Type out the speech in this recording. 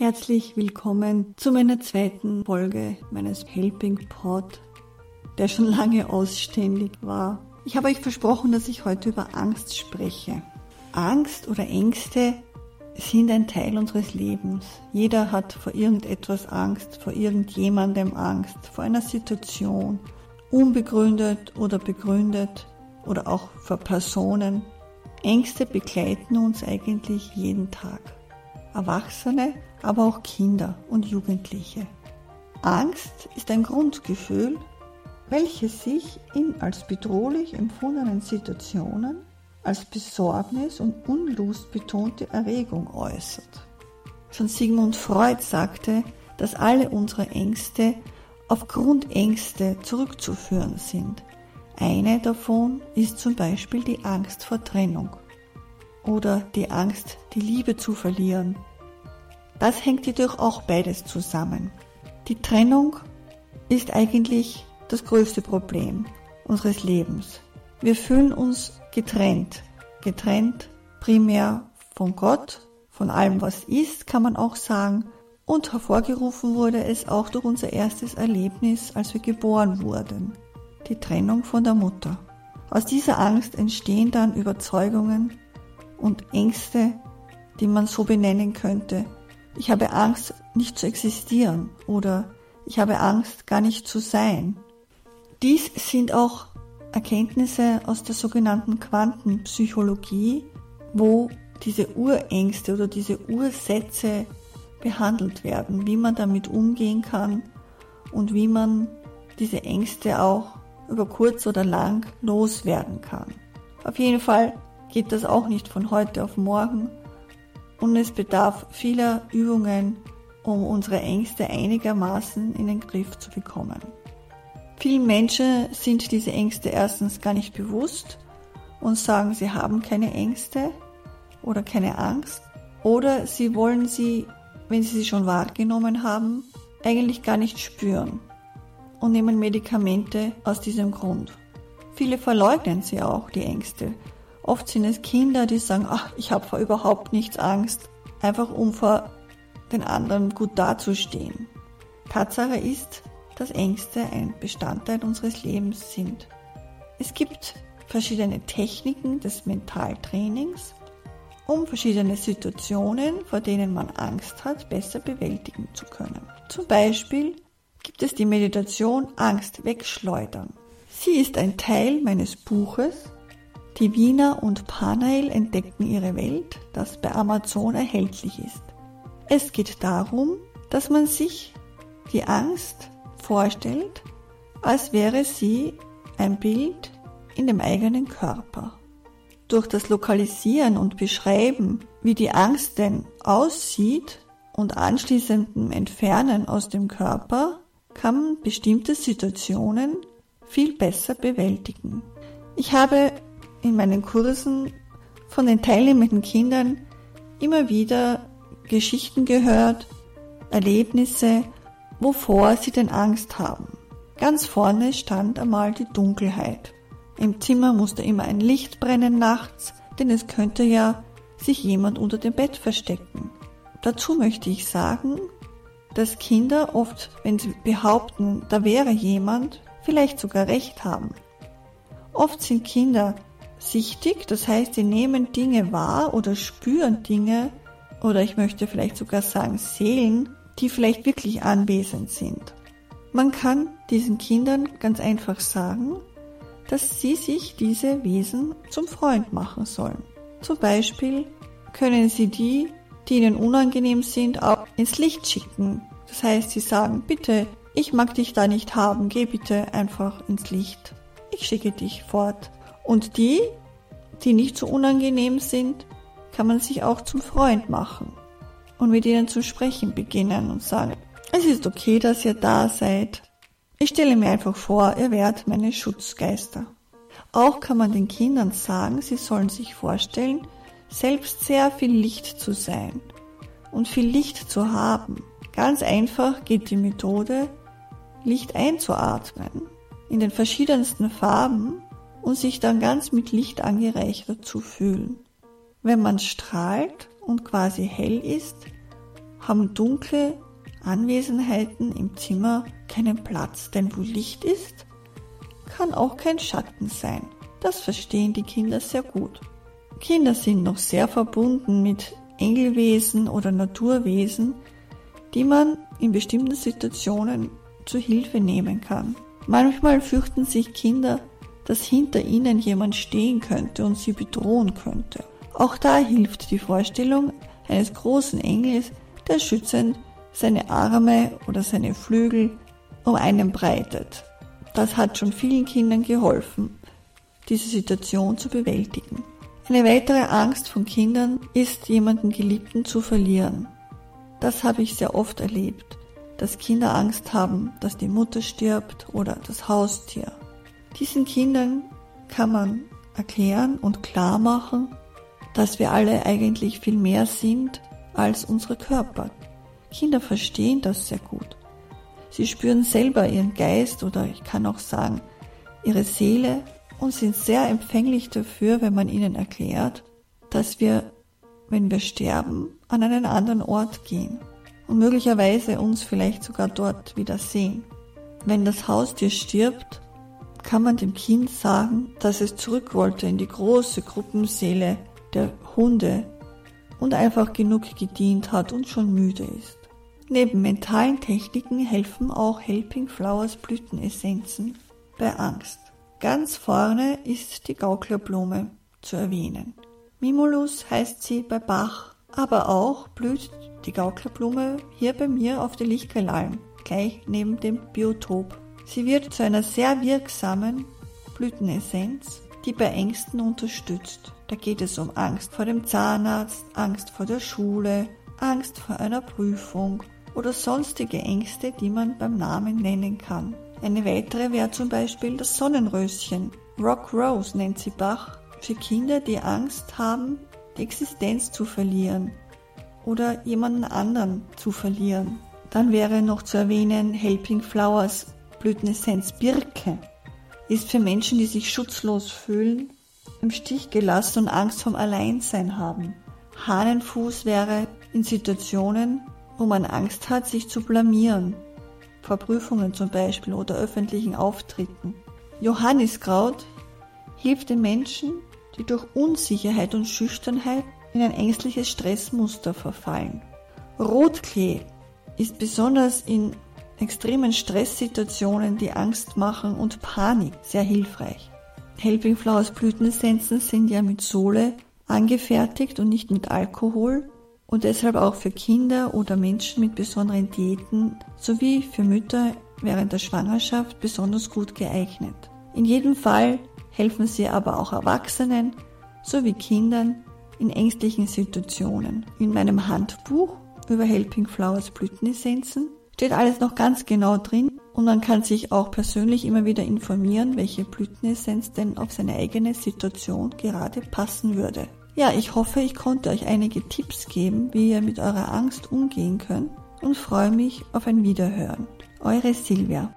Herzlich willkommen zu meiner zweiten Folge meines Helping Pod, der schon lange ausständig war. Ich habe euch versprochen, dass ich heute über Angst spreche. Angst oder Ängste sind ein Teil unseres Lebens. Jeder hat vor irgendetwas Angst, vor irgendjemandem Angst, vor einer Situation, unbegründet oder begründet oder auch vor Personen. Ängste begleiten uns eigentlich jeden Tag. Erwachsene, aber auch Kinder und Jugendliche. Angst ist ein Grundgefühl, welches sich in als bedrohlich empfundenen Situationen als Besorgnis und Unlust betonte Erregung äußert. Schon Sigmund Freud sagte, dass alle unsere Ängste auf Grundängste zurückzuführen sind. Eine davon ist zum Beispiel die Angst vor Trennung oder die Angst, die Liebe zu verlieren. Das hängt jedoch auch beides zusammen. Die Trennung ist eigentlich das größte Problem unseres Lebens. Wir fühlen uns getrennt. Getrennt primär von Gott, von allem, was ist, kann man auch sagen. Und hervorgerufen wurde es auch durch unser erstes Erlebnis, als wir geboren wurden. Die Trennung von der Mutter. Aus dieser Angst entstehen dann Überzeugungen und Ängste, die man so benennen könnte. Ich habe Angst, nicht zu existieren oder ich habe Angst, gar nicht zu sein. Dies sind auch Erkenntnisse aus der sogenannten Quantenpsychologie, wo diese Urängste oder diese Ursätze behandelt werden, wie man damit umgehen kann und wie man diese Ängste auch über kurz oder lang loswerden kann. Auf jeden Fall geht das auch nicht von heute auf morgen und es bedarf vieler Übungen, um unsere Ängste einigermaßen in den Griff zu bekommen. Vielen Menschen sind diese Ängste erstens gar nicht bewusst und sagen, sie haben keine Ängste oder keine Angst oder sie wollen sie, wenn sie sie schon wahrgenommen haben, eigentlich gar nicht spüren und nehmen Medikamente aus diesem Grund. Viele verleugnen sie auch, die Ängste. Oft sind es Kinder, die sagen, ach, ich habe vor überhaupt nichts Angst, einfach um vor den anderen gut dazustehen. Tatsache ist, dass Ängste ein Bestandteil unseres Lebens sind. Es gibt verschiedene Techniken des Mentaltrainings, um verschiedene Situationen, vor denen man Angst hat, besser bewältigen zu können. Zum Beispiel gibt es die Meditation Angst wegschleudern. Sie ist ein Teil meines Buches Die Wiener und Panael entdecken ihre Welt, das bei Amazon erhältlich ist. Es geht darum, dass man sich die Angst vorstellt, als wäre sie ein Bild in dem eigenen Körper. Durch das Lokalisieren und Beschreiben, wie die Angst denn aussieht und anschließendem Entfernen aus dem Körper, kann man bestimmte Situationen viel besser bewältigen. Ich habe in meinen Kursen von den teilnehmenden Kindern immer wieder Geschichten gehört, Erlebnisse wovor sie denn Angst haben. Ganz vorne stand einmal die Dunkelheit. Im Zimmer musste immer ein Licht brennen nachts, denn es könnte ja sich jemand unter dem Bett verstecken. Dazu möchte ich sagen, dass Kinder oft, wenn sie behaupten, da wäre jemand, vielleicht sogar recht haben. Oft sind Kinder sichtig, das heißt, sie nehmen Dinge wahr oder spüren Dinge, oder ich möchte vielleicht sogar sagen Seelen, die vielleicht wirklich anwesend sind. Man kann diesen Kindern ganz einfach sagen, dass sie sich diese Wesen zum Freund machen sollen. Zum Beispiel können sie die, die ihnen unangenehm sind, auch ins Licht schicken. Das heißt, sie sagen, bitte, ich mag dich da nicht haben, geh bitte einfach ins Licht. Ich schicke dich fort. Und die, die nicht so unangenehm sind, kann man sich auch zum Freund machen und mit ihnen zu sprechen beginnen und sagen, es ist okay, dass ihr da seid. Ich stelle mir einfach vor, ihr werdet meine Schutzgeister. Auch kann man den Kindern sagen, sie sollen sich vorstellen, selbst sehr viel Licht zu sein und viel Licht zu haben. Ganz einfach geht die Methode, Licht einzuatmen in den verschiedensten Farben und sich dann ganz mit Licht angereichert zu fühlen. Wenn man strahlt, und quasi hell ist, haben dunkle Anwesenheiten im Zimmer keinen Platz, denn wo Licht ist, kann auch kein Schatten sein. Das verstehen die Kinder sehr gut. Kinder sind noch sehr verbunden mit Engelwesen oder Naturwesen, die man in bestimmten Situationen zu Hilfe nehmen kann. Manchmal fürchten sich Kinder, dass hinter ihnen jemand stehen könnte und sie bedrohen könnte. Auch da hilft die Vorstellung eines großen Engels, der schützend seine Arme oder seine Flügel um einen breitet. Das hat schon vielen Kindern geholfen, diese Situation zu bewältigen. Eine weitere Angst von Kindern ist, jemanden Geliebten zu verlieren. Das habe ich sehr oft erlebt, dass Kinder Angst haben, dass die Mutter stirbt oder das Haustier. Diesen Kindern kann man erklären und klar machen, dass wir alle eigentlich viel mehr sind als unsere Körper. Kinder verstehen das sehr gut. Sie spüren selber ihren Geist oder ich kann auch sagen, ihre Seele und sind sehr empfänglich dafür, wenn man ihnen erklärt, dass wir, wenn wir sterben, an einen anderen Ort gehen und möglicherweise uns vielleicht sogar dort wieder sehen. Wenn das Haustier stirbt, kann man dem Kind sagen, dass es zurück wollte in die große Gruppenseele der Hunde und einfach genug gedient hat und schon müde ist. Neben mentalen Techniken helfen auch Helping Flowers Blütenessenzen bei Angst. Ganz vorne ist die Gauklerblume zu erwähnen. Mimulus heißt sie bei Bach, aber auch blüht die Gauklerblume hier bei mir auf der Lichterlalm, gleich neben dem Biotop. Sie wird zu einer sehr wirksamen Blütenessenz, die bei Ängsten unterstützt. Da geht es um Angst vor dem Zahnarzt, Angst vor der Schule, Angst vor einer Prüfung oder sonstige Ängste, die man beim Namen nennen kann. Eine weitere wäre zum Beispiel das Sonnenröschen. Rock Rose nennt sie Bach für Kinder, die Angst haben, die Existenz zu verlieren oder jemanden anderen zu verlieren. Dann wäre noch zu erwähnen Helping Flowers Blütenessenz Birke. Ist für Menschen, die sich schutzlos fühlen, im Stich gelassen und Angst vom Alleinsein haben. Hahnenfuß wäre in Situationen, wo man Angst hat, sich zu blamieren, vor Prüfungen zum Beispiel oder öffentlichen Auftritten. Johanniskraut hilft den Menschen, die durch Unsicherheit und Schüchternheit in ein ängstliches Stressmuster verfallen. Rotklee ist besonders in extremen Stresssituationen, die Angst machen und Panik sehr hilfreich. Helping Flowers Blütenessenzen sind ja mit Sohle angefertigt und nicht mit Alkohol und deshalb auch für Kinder oder Menschen mit besonderen Diäten sowie für Mütter während der Schwangerschaft besonders gut geeignet. In jedem Fall helfen sie aber auch Erwachsenen sowie Kindern in ängstlichen Situationen. In meinem Handbuch über Helping Flowers Blütenessenzen steht alles noch ganz genau drin und man kann sich auch persönlich immer wieder informieren, welche Blütenessenz denn auf seine eigene Situation gerade passen würde. Ja, ich hoffe, ich konnte euch einige Tipps geben, wie ihr mit eurer Angst umgehen könnt und freue mich auf ein Wiederhören. Eure Silvia.